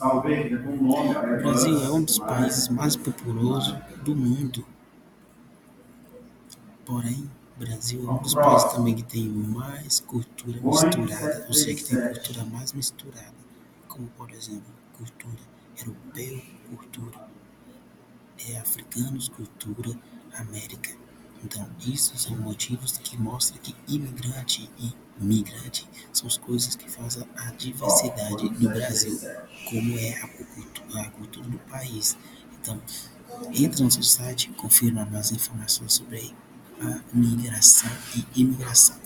O Brasil é um dos países mais populosos do mundo. Porém, o Brasil é um dos países também que tem mais cultura misturada, ou seja, que tem cultura mais misturada, como por exemplo, cultura europeu, cultura é, africanos, cultura América. Então, isso são motivos que mostram que imigrante e migrante são as coisas que fazem a diversidade do Brasil, como é a cultura, a cultura do país. Então, entra no nosso site, confira mais informações sobre a migração e imigração.